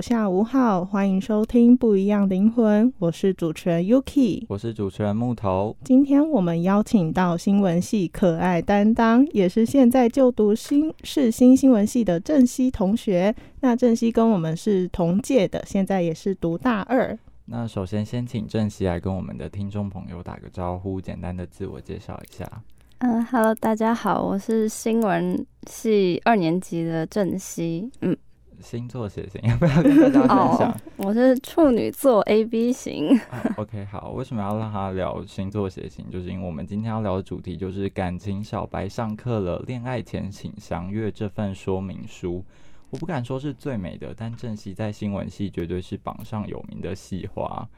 下午好，欢迎收听《不一样灵魂》，我是主持人 Yuki，我是主持人木头。今天我们邀请到新闻系可爱担当，也是现在就读新世新新闻系的郑熙同学。那郑熙跟我们是同届的，现在也是读大二。那首先先请郑熙来跟我们的听众朋友打个招呼，简单的自我介绍一下。嗯，Hello，，大家好，我是新闻系二年级的郑熙。嗯。星座血型 要不要跟大家分享？我是处女座 A B 型。OK，好，为什么要让他聊星座血型？就是因为我们今天要聊的主题就是感情小白上课了，恋爱前请详阅这份说明书。我不敢说是最美的，但正熙在新闻系绝对是榜上有名的系花。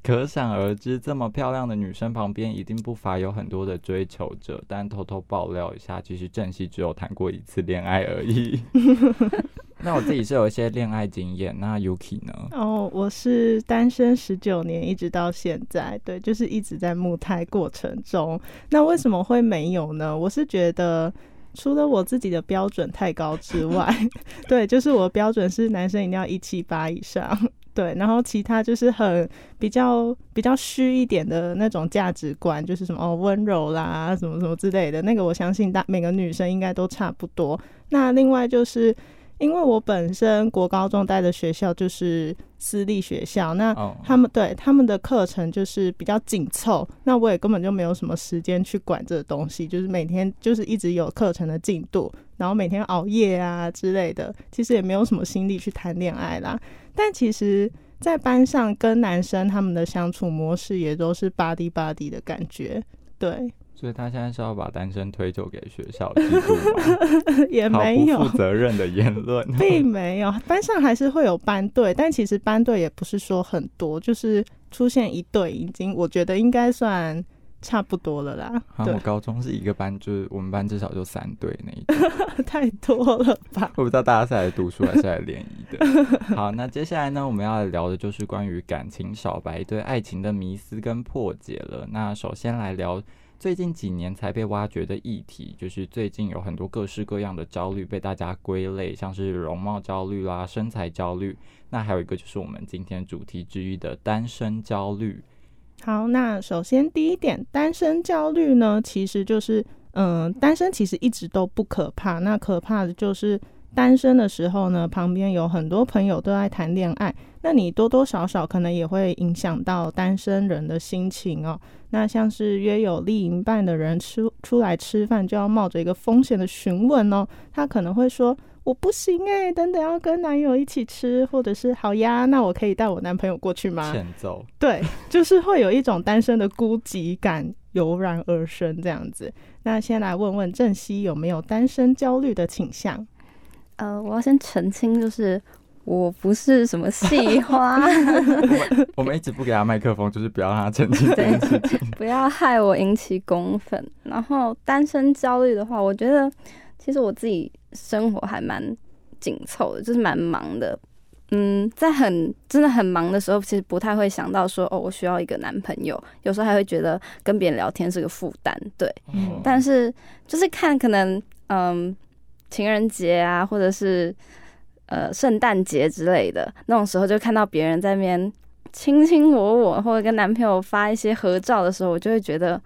可想而知，这么漂亮的女生旁边一定不乏有很多的追求者。但偷偷爆料一下，其实正熙只有谈过一次恋爱而已。那我自己是有一些恋爱经验，那 Yuki 呢？哦，我是单身十九年，一直到现在，对，就是一直在木胎过程中。那为什么会没有呢？我是觉得，除了我自己的标准太高之外，对，就是我的标准是男生一定要一七八以上。对，然后其他就是很比较比较虚一点的那种价值观，就是什么哦温柔啦，什么什么之类的。那个我相信大每个女生应该都差不多。那另外就是因为我本身国高中待的学校就是私立学校，那他们对他们的课程就是比较紧凑，那我也根本就没有什么时间去管这个东西，就是每天就是一直有课程的进度，然后每天熬夜啊之类的，其实也没有什么心力去谈恋爱啦。但其实，在班上跟男生他们的相处模式也都是 body body 的感觉，对。所以他现在是要把单身推就给学校？也没有负责任的言论，并没有。班上还是会有班队，但其实班队也不是说很多，就是出现一对，已经我觉得应该算。差不多了啦。我高中是一个班，就是我们班至少就三对那一种，太多了吧？我不知道大家是来读书还是来联谊的。好，那接下来呢，我们要聊的就是关于感情小白对爱情的迷思跟破解了。那首先来聊最近几年才被挖掘的议题，就是最近有很多各式各样的焦虑被大家归类，像是容貌焦虑啦、身材焦虑，那还有一个就是我们今天主题之一的单身焦虑。好，那首先第一点，单身焦虑呢，其实就是，嗯，单身其实一直都不可怕，那可怕的就是单身的时候呢，旁边有很多朋友都在谈恋爱，那你多多少少可能也会影响到单身人的心情哦。那像是约有另一半的人吃出来吃饭，就要冒着一个风险的询问哦，他可能会说。我不行哎，等等要跟男友一起吃，或者是好呀，那我可以带我男朋友过去吗？欠揍。对，就是会有一种单身的孤寂感油然而生这样子。那先来问问郑熙有没有单身焦虑的倾向？呃，我要先澄清，就是我不是什么戏花。我们一直不给他麦克风，就是不要让他澄清这件事情，不要害我引起公愤。然后单身焦虑的话，我觉得其实我自己。生活还蛮紧凑的，就是蛮忙的，嗯，在很真的很忙的时候，其实不太会想到说，哦，我需要一个男朋友。有时候还会觉得跟别人聊天是个负担，对。嗯但是就是看可能，嗯，情人节啊，或者是呃圣诞节之类的那种时候，就看到别人在那边卿卿我我，或者跟男朋友发一些合照的时候，我就会觉得，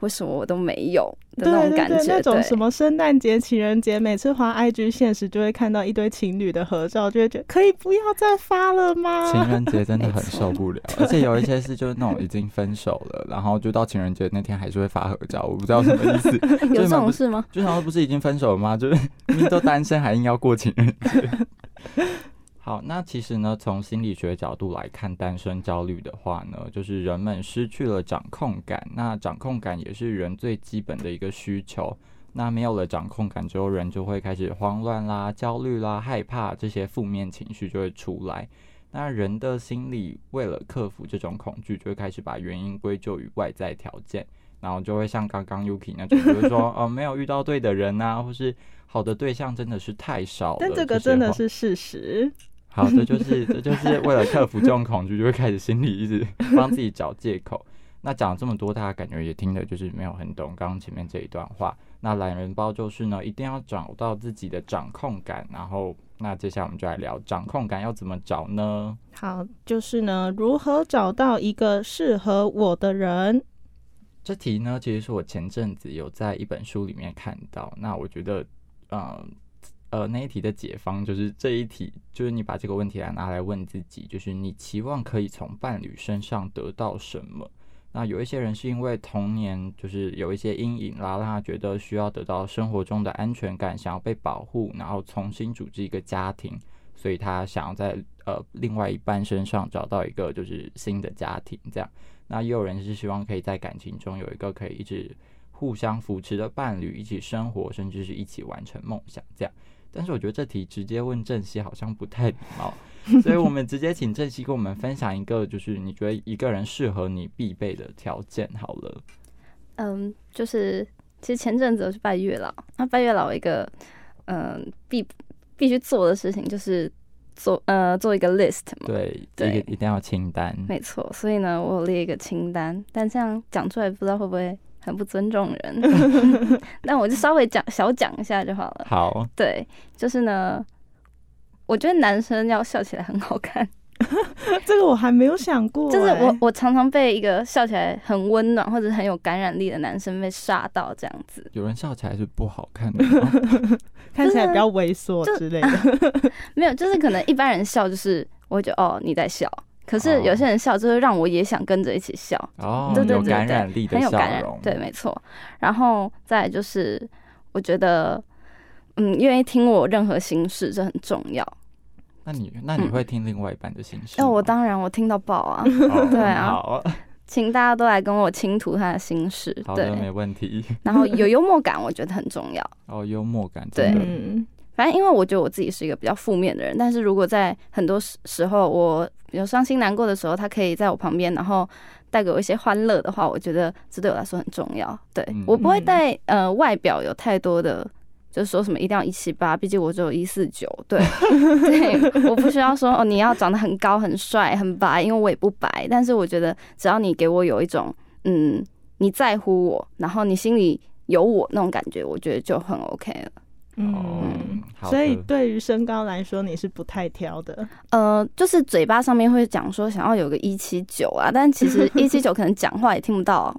为什么我都没有的那种感觉？对对对，那种什么圣诞节、情人节，每次发 IG 现实就会看到一堆情侣的合照，就会觉得可以不要再发了吗？情人节真的很受不了，而且有一些是就是那种已经分手了，然后就到情人节那天还是会发合照，我不知道什么意思。有这种事吗？就想说不是已经分手了吗？就是都单身还硬要过情人节。好，那其实呢，从心理学角度来看，单身焦虑的话呢，就是人们失去了掌控感。那掌控感也是人最基本的一个需求。那没有了掌控感之后，人就会开始慌乱啦、焦虑啦、害怕这些负面情绪就会出来。那人的心理为了克服这种恐惧，就会开始把原因归咎于外在条件，然后就会像刚刚 Yuki 那种，比如说哦没有遇到对的人啊，或是好的对象真的是太少了。但这个真的是事实。好，这就是这就是为了克服这种恐惧，就会开始心里一直 帮自己找借口。那讲了这么多，大家感觉也听的就是没有很懂刚刚前面这一段话。那懒人包就是呢，一定要找到自己的掌控感。然后，那接下来我们就来聊掌控感要怎么找呢？好，就是呢，如何找到一个适合我的人？这题呢，其实是我前阵子有在一本书里面看到。那我觉得，呃呃，那一题的解方就是这一题，就是你把这个问题来拿来问自己，就是你期望可以从伴侣身上得到什么？那有一些人是因为童年就是有一些阴影啦，让他觉得需要得到生活中的安全感，想要被保护，然后重新组织一个家庭，所以他想要在呃另外一半身上找到一个就是新的家庭这样。那也有人是希望可以在感情中有一个可以一直互相扶持的伴侣，一起生活，甚至是一起完成梦想这样。但是我觉得这题直接问正熙好像不太礼貌，所以我们直接请正熙跟我们分享一个，就是你觉得一个人适合你必备的条件好了。嗯，就是其实前阵子我去拜月老，那拜月老一个嗯必必须做的事情就是做呃做一个 list 嘛，对，对一个一定要清单。没错，所以呢，我有列一个清单，但这样讲出来不知道会不会很不尊重人 那我就稍微讲小讲一下就好了。好，对，就是呢，我觉得男生要笑起来很好看，这个我还没有想过、就是我欸我常常被一个笑起来很温暖或者很有感染力的男生被吓到这样子。有人笑起来是不好看的吗？看起来比较猥琐之类的。没有，就是可能一般人笑就是我会觉得哦你在笑，可是哦有些人笑就是让我也想跟着一起笑，哦，对对有感对对染力的有感染容，，对，没错。然后再就是我觉得嗯愿意听我任何心事，这很重要。那你那你嗯会听另外一半的心事哎、吗？我当然我听到爆啊，哦 对啊好请大家都来跟我倾吐他的心事，好的，没。问题。然后有幽默感，我觉得很重要。哦，幽默感，对嗯，反正因为我觉得我自己是一个比较负面的人，但是如果在很多时时候我有伤心难过的时候，他可以在我旁边，然后带给我一些欢乐的话，我觉得这对我来说很重要。对、嗯我不会嗯带呃外表有太多的。就是说什么一定要一七八，毕竟我只有一四九，对 对，我不需要说哦，你要长得很高、很帅、很白，因为我也不白。但是我觉得只要你给我有一种嗯你在乎我，然后你心里有我那种感觉，我觉得就很 OK 了。哦嗯，所以对于身高来说，你是不太挑的。呃，就是嘴巴上面会讲说想要有个一七九啊，但其实 一七九可能讲话也听不到，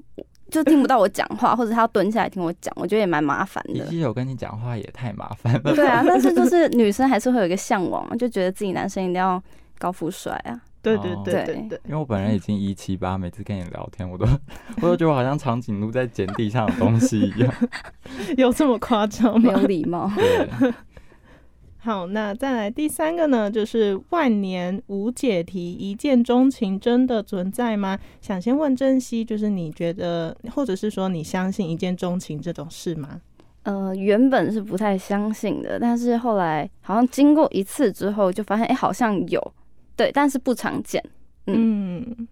就听不到我讲话，或者他要蹲下来听我讲，我觉得也蛮麻烦的。一七九跟你讲话也太麻烦了。对啊，但是就是女生还是会有一个向往嘛，就觉得自己男生一定要高富帅啊。对对哦对对对，因为我本人已经一七八，每次跟你聊天，我都 我都觉得我好像长颈鹿在捡地上的东西一样。有这么夸张没有？礼貌。好，那再来第三个呢，就是万年无解题，一见钟情真的存在吗？想先问珍惜，就是你觉得，或者是说你相信一见钟情这种事吗？呃，原本是不太相信的，但是后来好像经过一次之后，就发现哎、好像有，对，但是不常见。嗯，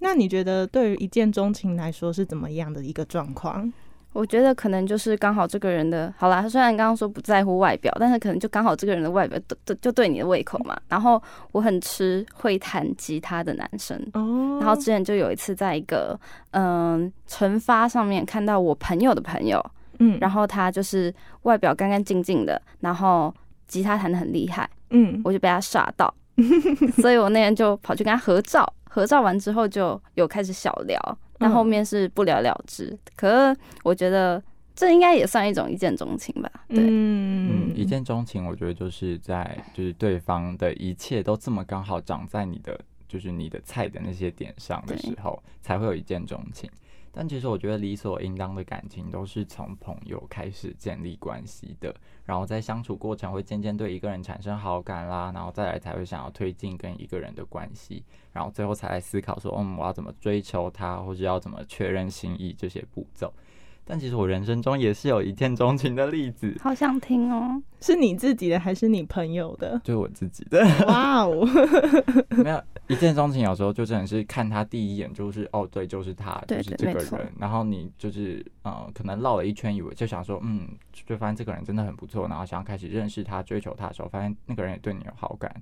那你觉得对于一见钟情来说是怎么样的一个状况？我觉得可能就是刚好这个人的，好啦，他虽然刚刚说不在乎外表，但是可能就刚好这个人的外表对对就对你的胃口嘛。然后我很吃会弹吉他的男生，哦，然后之前就有一次在一个嗯晨发上面看到我朋友的朋友，嗯，然后他就是外表干干净净的，然后吉他弹的很厉害，嗯，我就被他吓到，所以我那天就跑去跟他合照，合照完之后就有开始小聊，但后面是不了了之。可是我觉得这应该也算一种一见钟情吧？对，嗯嗯，一见钟情，我觉得就是在就是对方的一切都这么刚好长在你的就是你的菜的那些点上的时候，才会有一见钟情。但其实我觉得理所应当的感情都是从朋友开始建立关系的，然后在相处过程会渐渐对一个人产生好感啦，然后再来才会想要推进跟一个人的关系，然后最后才来思考说，嗯，我要怎么追求他，或者要怎么确认心意这些步骤。但其实我人生中也是有一见钟情的例子，好想听哦。是你自己的还是你朋友的？就是我自己的。哇哦，没有一见钟情，有时候就真的是看他第一眼就是哦，对，就是他，对就是这个人。然后你就是呃，可能绕了一圈，以为就想说，嗯，就发现这个人真的很不错，然后想要开始认识他、追求他的时候，发现那个人也对你有好感，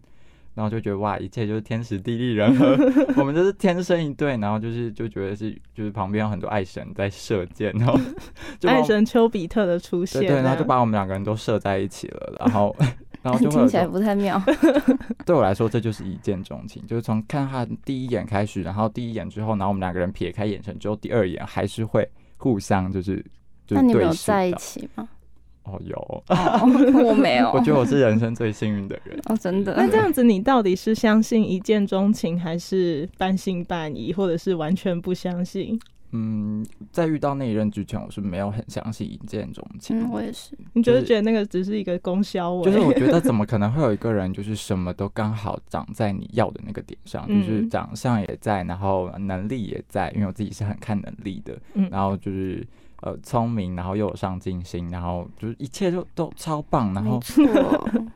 然后就觉得哇，一切就是天时地利人和，我们就是天生一对，然后就是就觉得是就是旁边有很多爱神在射箭，然后 就爱神丘比特的出现，对对，然后就把我们两个人都射在一起了，然后 然后就听起来不太妙。对我来说，这就是一见钟情，就是从看他第一眼开始，然后第一眼之后，然后我们两个人撇开眼神之后，第二眼还是会互相就是就是那你们有对视在一起吗？哦，有，哦，我没有。我觉得我是人生最幸运的人。哦，真的。那这样子，你到底是相信一见钟情，还是半信半疑，或者是完全不相信？嗯，在遇到那一任之前，我是没有很相信一见钟情。嗯，我也是。你就就是是觉得那个只是一个供销尾？就是我觉得 怎么可能会有一个人，就是什么都刚好长在你要的那个点上，就是嗯长相也在，然后能力也在，因为我自己是很看能力的，嗯然后就是呃聪明，然后又有上进心，然后就是一切就都超棒，然后。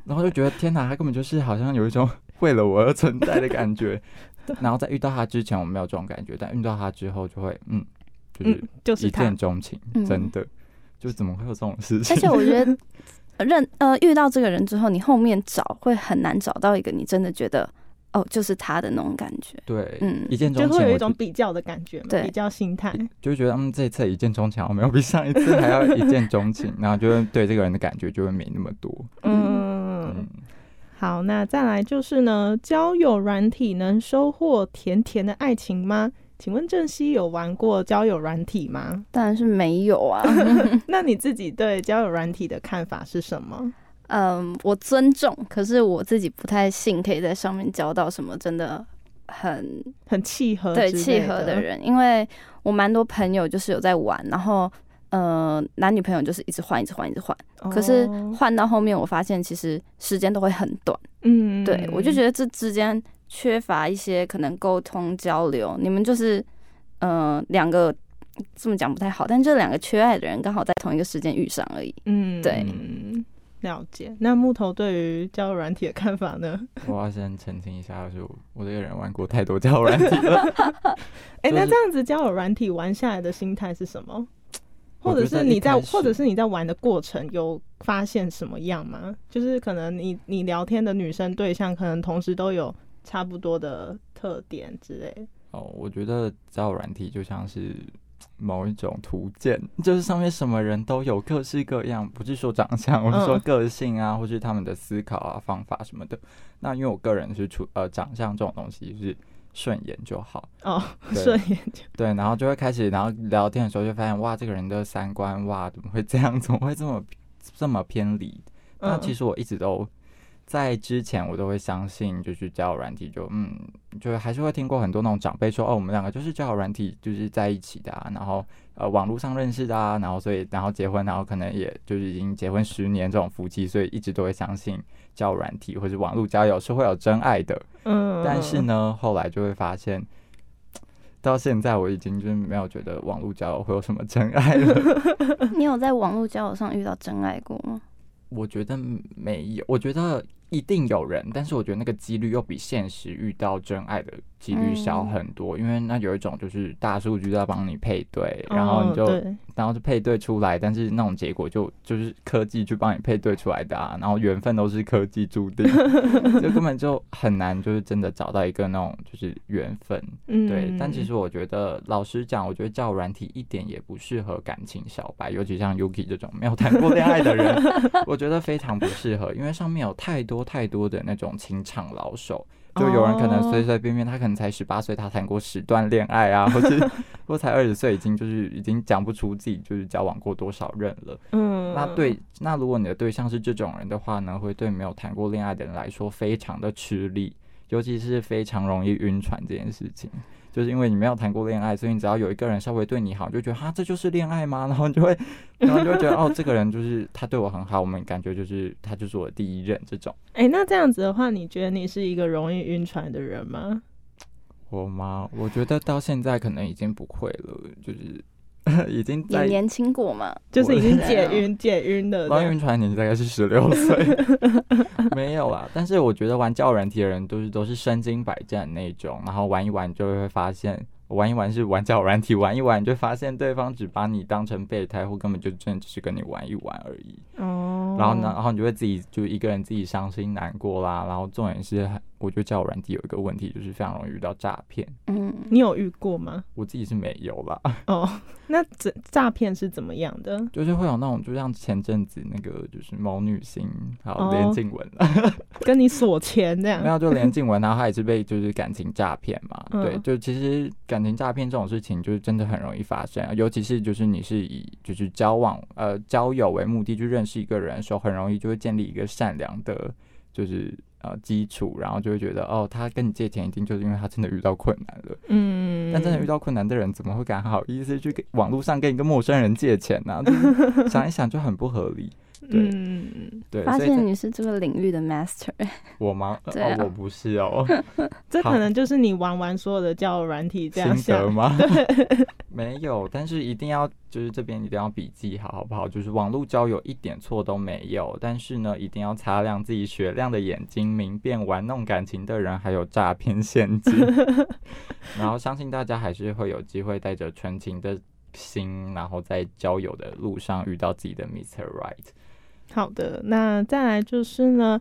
然后就觉得天哪，他根本就是好像有一种为了我而存在的感觉。然后在遇到他之前我没有这种感觉，但遇到他之后就会嗯，就是嗯，就是一见钟情，嗯真的，就怎么会有这种事情？而且我觉得认呃遇到这个人之后，你后面找会很难找到一个你真的觉得哦就是他的那种感觉。对，嗯一见钟情，就会有一种比较的感觉嘛，对比较心态。就会觉得嗯，这一次一见钟情好像没有比上一次还要一见钟情，然后就会对这个人的感觉就会没那么多。嗯，嗯，好，那再来就是呢，交友软体能收获甜甜的爱情吗？请问郑熙有玩过交友软体吗？当然是没有啊。那你自己对交友软体的看法是什么？嗯，我尊重，可是我自己不太信可以在上面交到什么真的很很契合对契合的人，因为我蛮多朋友就是有在玩，然后呃男女朋友就是一直换，一直换，一直换，可是哦换到后面我发现其实时间都会很短，嗯，对我就觉得这之间缺乏一些可能沟通交流，你们就是呃两个这么讲不太好，但这两个缺爱的人刚好在同一个时间遇上而已。嗯，对。嗯了解。那木头对于交友软体的看法呢？我要先澄清一下，就是我我这个人玩过太多交友软体了。哎、就是那这样子交友软体玩下来的心态是什么？或者是你在，或者是你在玩的过程有发现什么样吗？就是可能你你聊天的女生对象，可能同时都有差不多的特点之类。哦，我觉得交友软体就像是某一种图鉴，就是上面什么人都有，各式各样，不是说长相，我是说嗯个性啊，或是他们的思考啊、方法什么的。那因为我个人是出呃长相这种东西是顺眼就好，哦，顺眼就对，然后就会开始，然后聊天的时候就发现，哇，这个人的三观，哇，怎么会这样？怎么会这么这么偏离？那嗯其实我一直都在之前，我都会相信，就是交友软体就，嗯，就还是会听过很多那种长辈说，哦，我们两个就是交友软体就是在一起的啊，然后呃网络上认识的啊，然后所以然后结婚，然后可能也就是已经结婚十年这种夫妻，所以一直都会相信交友软体或者网络交友是会有真爱的。嗯，但是呢，后来就会发现，到现在我已经就是没有觉得网络交友会有什么真爱了。你有在网络交友上遇到真爱过吗？我觉得没有，我觉得一定有人，但是我觉得那个几率又比现实遇到真爱的几率小嗯很多，因为那有一种就是大数据在帮你配对，然后你就、哦然后就配对出来，但是那种结果就就是科技去帮你配对出来的啊，然后缘分都是科技注定，就根本就很难就是真的找到一个那种就是缘分。嗯。对，但其实我觉得，老实讲，我觉得交友软体一点也不适合感情小白，尤其像 Yuki 这种没有谈过恋爱的人，我觉得非常不适合，因为上面有太多太多的那种情场老手。就有人可能随随便便，他可能才十八岁，他谈过十段恋爱啊，或是或才二十岁，已经就是已经讲不出自己就是交往过多少任了。嗯那对，那如果你的对象是这种人的话呢，会对没有谈过恋爱的人来说非常的吃力，尤其是非常容易晕船这件事情。就是因为你没有谈过恋爱，所以你只要有一个人稍微对你好，就觉得哈这就是恋爱吗？然后你就会，然后你就会觉得哦，这个人就是他对我很好，我们感觉就是他就是我的第一任这种。哎、那这样子的话，你觉得你是一个容易晕船的人吗？我吗？我觉得到现在可能已经不会了，就是 已经在也年轻过嘛，就是已经解晕解晕了这样。玩晕船年纪大概是十六岁，没有啦。但是我觉得玩交友软体的人都是都是身经百战那种，然后玩一玩就会发现，玩一玩是玩交友软体，玩一玩就发现对方只把你当成备胎，或根本就真的只是跟你玩一玩而已。哦，然后呢，然后你就会自己就一个人自己伤心难过啦。然后重点是，我觉得交友软体有一个问题，就是非常容易遇到诈骗。嗯，你有遇过吗？我自己是没有啦，哦，那诈诈骗是怎么样的？就是会有那种，就像前阵子那个就是某女星，还有哦连静雯啦。跟你索钱这样没？有，就连静文，然后她也是被就是感情诈骗嘛。嗯对，就其实感情诈骗这种事情，就是真的很容易发生啊，尤其是就是你是以就是交往呃交友为目的去认识一个人的时候，很容易就会建立一个善良的，就是呃基础，然后就会觉得哦，他跟你借钱一定就是因为他真的遇到困难了。嗯，但真的遇到困难的人，怎么会敢好意思去跟网络上跟一个陌生人借钱呢、就是 想一想就很不合理。对嗯，对，发现你是这个领域的 master，我吗？对啊哦，我不是哦。好这可能就是你玩完所有的交友软体这样心得想。吗？没有，但是一定要就是这边一定要笔记好，好不好？就是网络交友一点错都没有，但是呢，一定要擦亮自己雪亮的眼睛，明辨玩弄感情的人还有诈骗陷阱。然后相信大家还是会有机会带着纯情的心，然后在交友的路上遇到自己的 Mr. Right。好的，那再来就是呢，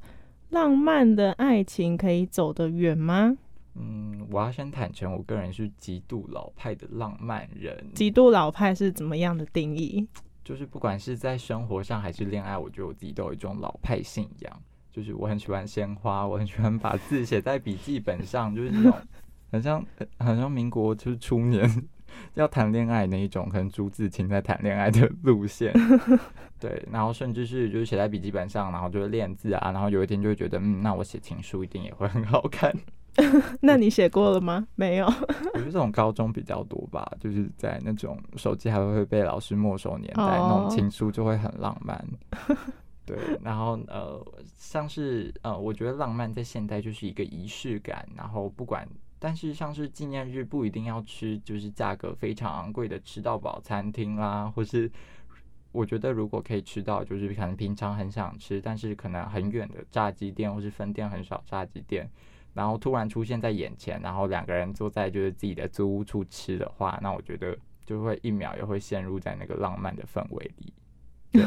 浪漫的爱情可以走得远吗？嗯，我要先坦诚，我个人是极度老派的浪漫人。极度老派是怎么样的定义？就是不管是在生活上还是恋爱，我觉得我自己都有一种老派信仰，就是我很喜欢鲜花，我很喜欢把字写在笔记本上，就是那种 很像很像民国就是初年要谈恋爱那一种，可能朱自清在谈恋爱的路线，对，然后甚至是就是写在笔记本上，然后就是练字啊，然后有一天就会觉得，嗯，那我写情书一定也会很好看。那你写过了吗？没有。我觉得这种高中比较多吧，就是在那种手机还会被老师没收年代，那哦种情书就会很浪漫。对，然后呃，像是呃，我觉得浪漫在现代就是一个仪式感，然后不管，但是像是纪念日不一定要吃，就是价格非常昂贵的吃到饱餐厅啦，或是我觉得如果可以吃到，就是可能平常很想吃，但是可能很远的炸鸡店或是分店很少炸鸡店，然后突然出现在眼前，然后两个人坐在就是自己的租屋处吃的话，那我觉得就会一秒也会陷入在那个浪漫的氛围里。对，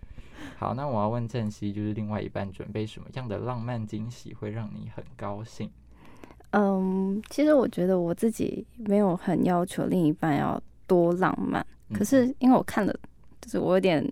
好，那我要问郑熙，就是另外一半准备什么样的浪漫惊喜会让你很高兴？嗯，其实我觉得我自己没有很要求另一半要多浪漫，可是因为我看了，就是我有点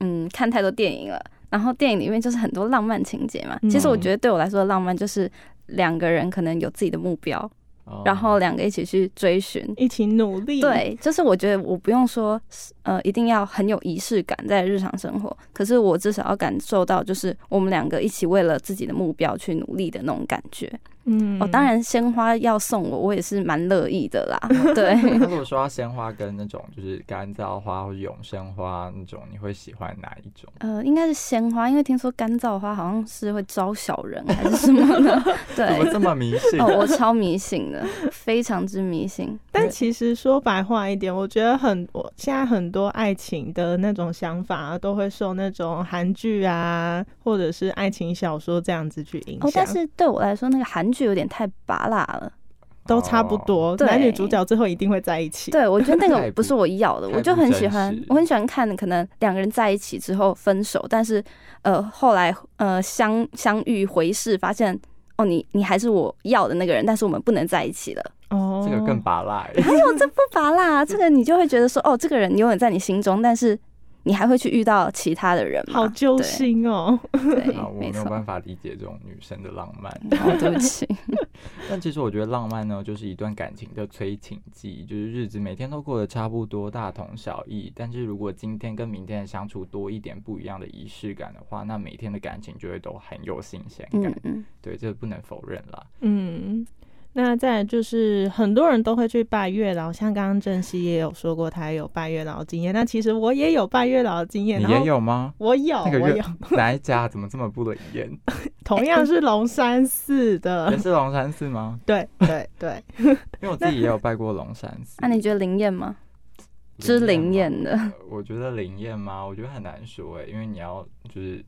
嗯看太多电影了，然后电影里面就是很多浪漫情节嘛。其实我觉得对我来说的浪漫就是两个人可能有自己的目标，哦然后两个一起去追寻。一起努力。，对，就是我觉得我不用说，呃，一定要很有仪式感在日常生活，可是我至少要感受到，就是我们两个一起为了自己的目标去努力的那种感觉。嗯，哦，当然鲜花要送我，我也是蛮乐意的啦。对，那如果说到鲜花跟那种就是干燥花或者永生花那种，你会喜欢哪一种？呃，应该是鲜花，因为听说干燥花好像是会招小人还是什么的。对，怎么这么迷信？哦，我超迷信的，非常之迷信。但其实说白话一点，我觉得很，我现在很多爱情的那种想法、啊、都会受那种韩剧啊，或者是爱情小说这样子去影响。哦，但是对我来说，那个韩剧有点太拔辣了。都差不多，男女主角最后一定会在一起。对，我觉得那个不是我要的，我就很喜欢，我很喜欢看可能两个人在一起之后分手，但是呃后来呃相相遇回视，发现哦你你还是我要的那个人，但是我们不能在一起了。哦，这个更拔辣欸。还有这不拔啦，这个你就会觉得说哦这个人永远在你心中，但是你还会去遇到其他的人嘛？好揪心哦。对啊，，我没。有办法理解这种女生的浪漫。哦，对不起，但其实我觉得浪漫呢，就是一段感情的催情剂，就是日子每天都过得差不多，大同小异。但是如果今天跟明天的相处多一点不一样的仪式感的话，那每天的感情就会都很有新鲜感。嗯嗯，对，这不能否认啦。嗯，那再就是很多人都会去拜月老，像刚刚郑熙也有说过他有拜月老的经验。那其实我也有拜月老的经验，你也有吗？我有，那个月我有，哪一家怎么这么不冷艳？同样是龙山寺的也，是龙山寺吗？对 对对，因为我自己也有拜过龙山寺。那、你觉得灵验吗？之灵验的，我觉得灵验吗？我觉得很难说哎，因为你要就是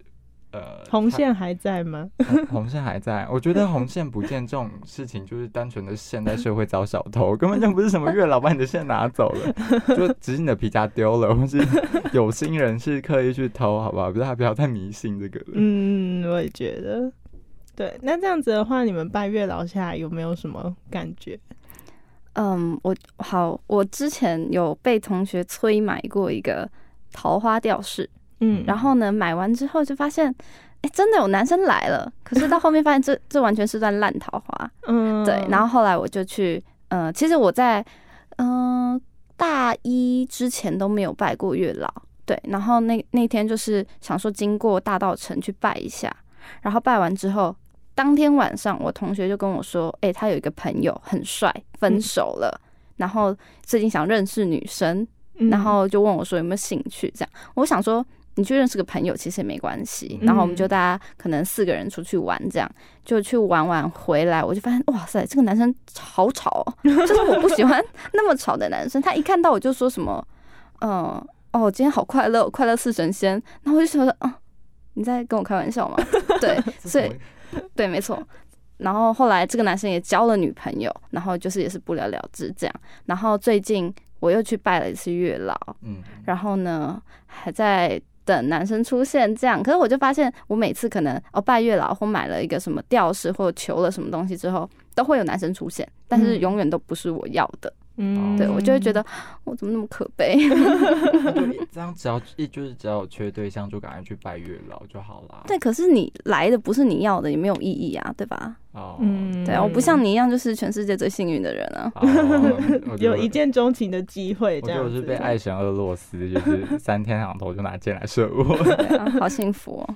呃，红线还在吗？红红线还在，我觉得红线不见这种事情，就是单纯的现代社会找小偷，根本就不是什么月老把你的线拿走了，就只是你的皮夹丢了，或是 有心人是刻意去偷，好不好？不是，他不要太迷信这个了。嗯，我也觉得。对，那这样子的话，你们拜月老下来有没有什么感觉？嗯，我好，我之前有被同学催买过一个桃花吊饰，嗯，然后呢，买完之后就发现，哎，真的有男生来了，可是到后面发现这 这完全是段烂桃花，嗯，对，然后后来我就去，呃，其实我在嗯、呃大一之前都没有拜过月老，对，然后那那天就是想说经过大道城去拜一下，然后拜完之后。当天晚上，我同学就跟我说：“哎、他有一个朋友很帅，分手了，然后最近想认识女生，嗯。然后就问我说有没有兴趣，这样。我想说你去认识个朋友其实也没关系，然后我们就大家可能四个人出去玩，这样就去玩玩回来，我就发现哇塞，这个男生好吵、哦，就是我不喜欢 那么吵的男生，他一看到我就说什么，嗯、哦，今天好快乐，快乐似神仙，然后我就觉得，嗯、你在跟我开玩笑吗？对，所以对，没错。然后后来这个男生也交了女朋友，然后就是也是不了了之这样。然后最近我又去拜了一次月老，嗯，然后呢还在等男生出现这样。可是我就发现，我每次可能哦拜月老或买了一个什么吊饰或求了什么东西之后，都会有男生出现，但是嗯永远都不是我要的。嗯，对我就会觉得我怎么那么可悲？就 这样，只要一就是只要有缺对象，就赶快去拜月老就好啦。对，可是你来的不是你要的，也没有意义啊，对吧？哦，嗯，对啊，我不像你一样，就是全世界最幸运的人啊。有一见钟情的机会，这样子我觉得我是被爱神俄罗斯，就是三天两头就拿箭来射我。啊，好幸福哦。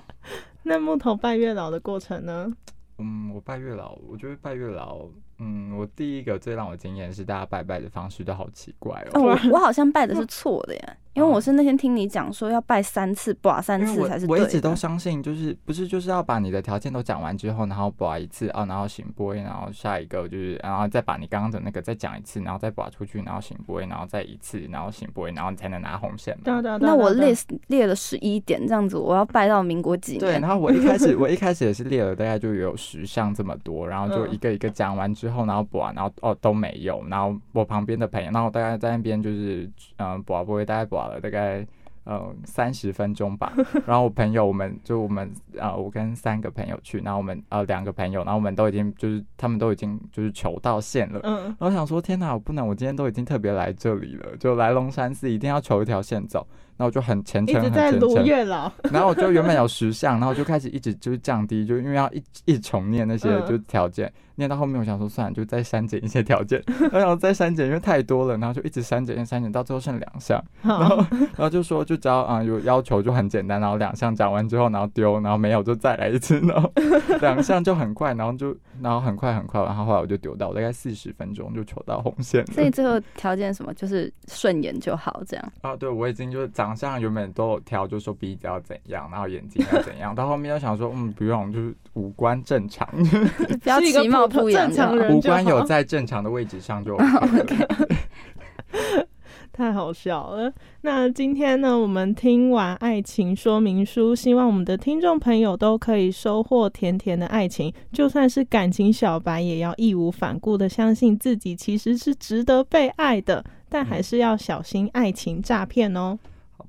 那木头拜月老的过程呢？嗯，我拜月老，我觉得拜月老，嗯，我第一个最让我惊艳是大家拜拜的方式都好奇怪哦，哦。我我好像拜的是错的耶，因为我是那天听你讲说要拜三次，拔三次才是对我我一直都。相信，就是不是就是要把你的条件都讲完之后，然后拔一次啊，然后醒波，然后下一个就是，然后再把你刚刚的那个再讲一次，然后再拔出去，然后醒波，然后再一次，然后醒波，然后你才能拿红线嘛。对啊对啊对啊那我对啊 list 列了十一点，这样子我要拜到民国几对，年？然后我一开始我一开始也是列了大概就有十项这么多，然后就嗯一个一个讲完之后，然后拔，然后哦都没有，然后我旁边的朋友，然后我大概在那边就是嗯拔不会大概拔了大概呃三十分钟吧，然后我朋友我们就我们呃我跟三个朋友去，然后我们呃两个朋友，然后我们都已经就是他们都已经就是求到线了。嗯，然后想说，天哪，我不能！我今天都已经特别来这里了，就来龙山寺，一定要求一条线走。然后我就很虔诚，一直很虔诚在撸。月老，然后我就原本有十项，然后就开始一直就是降低，就因为要一一重念那些嗯。就是条件，念到后面我想说算了，就再删减一些条件，然后再删减，因为太多了，然后就一直删减删减，到最后剩两项，然后，然后就说就只要啊、有要求就很简单，然后两项讲完之后，然后丢，然后没有就再来一次，然后两项就很快，然后就然后很快很快，然后后来我就丢到，我大概四十分钟就求到红线。所以最后条件什么，就是顺眼就好，这样。啊，对，我已经就是长相原本都有挑，就说鼻子要怎样，然后眼睛要怎样，到后面又想说，嗯，不用，就是五官正常，不要是一貌普通不扬正常人五官有在正常的位置上就 OK 了。太好笑了。那今天呢，我们听完爱情说明书，希望我们的听众朋友都可以收获甜甜的爱情。就算是感情小白，也要义无反顾的相信自己其实是值得被爱的，但还是要小心爱情诈骗哦。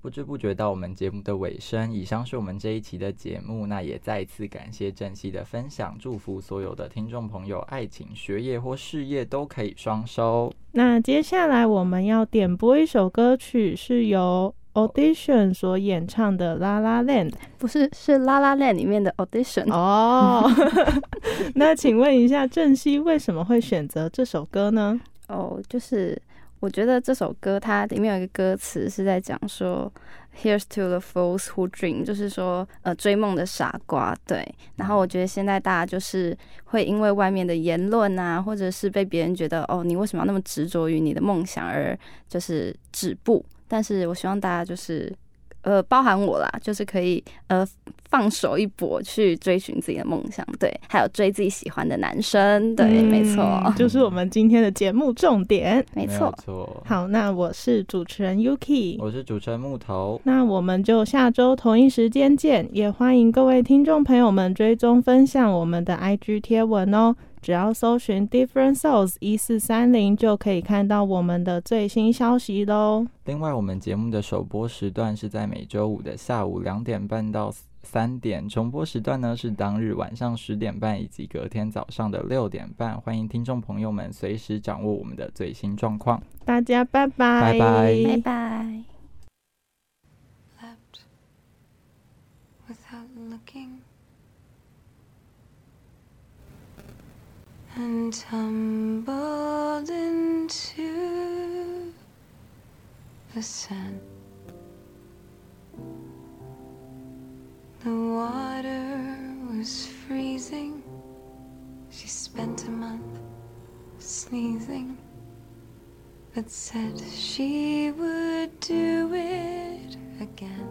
不知不觉到我们节目的尾声，以上是我们这一期的节目。那也再一次感谢郑熙的分享，祝福所有的听众朋友，爱情、学业或事业都可以双收。那接下来我们要点播一首歌曲，是由 Audition 所演唱的《La La Land》，不是是《La La Land》里面的 Audition 哦。那请问一下，郑熙为什么会选择这首歌呢？哦，就是。我觉得这首歌它里面有一个歌词是在讲说，Here's to the fools who dream，就是说呃追梦的傻瓜。对，然后我觉得现在大家就是会因为外面的言论啊，或者是被别人觉得哦你为什么要那么执着于你的梦想而就是止步。但是我希望大家就是。呃，包含我啦，就是可以呃放手一搏去追寻自己的梦想，对，还有追自己喜欢的男生，对，没错，就是我们今天的节目重点，没错。好，那我是主持人 Yuki，我是主持人木头，那我们就下周同一时间见，也欢迎各位听众朋友们追踪分享我们的 IG 贴文哦。只要搜寻 Different Souls 一四三零，就可以看到我们的最新消息喽。另外，我们节目的首播时段是在每周五的下午两点半到三点，重播时段呢是当日晚上十点半以及隔天早上的六点半。欢迎听众朋友们随时掌握我们的最新状况。大家拜拜，拜拜，拜拜。and tumbled into the sun. The water was freezing. She spent a month sneezing, but said she would do it again.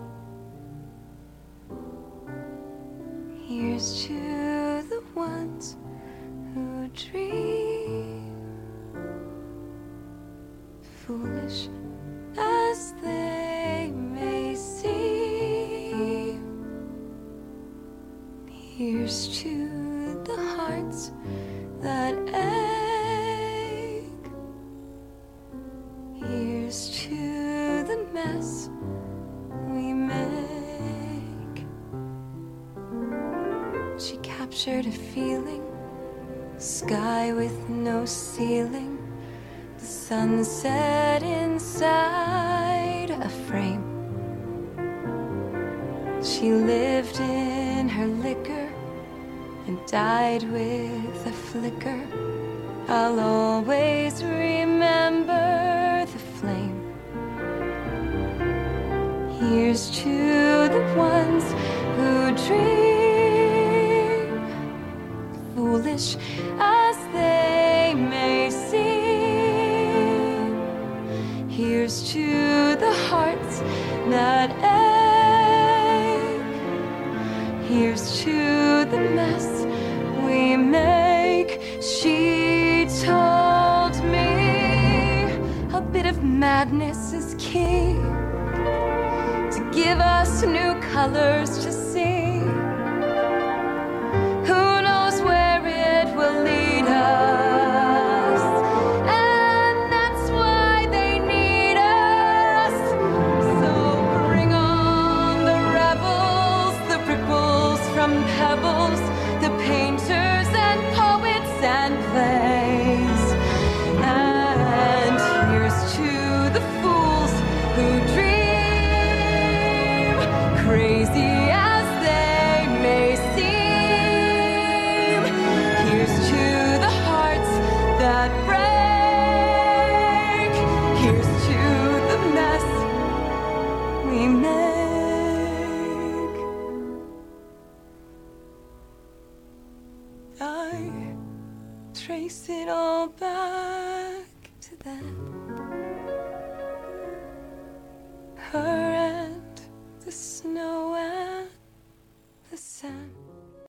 Here's to She lived in her liquor and died with a flicker. I'll always remember the flame. Here's to the ones who dream foolish as mess we make. She told me a bit of madness is key to give us new colors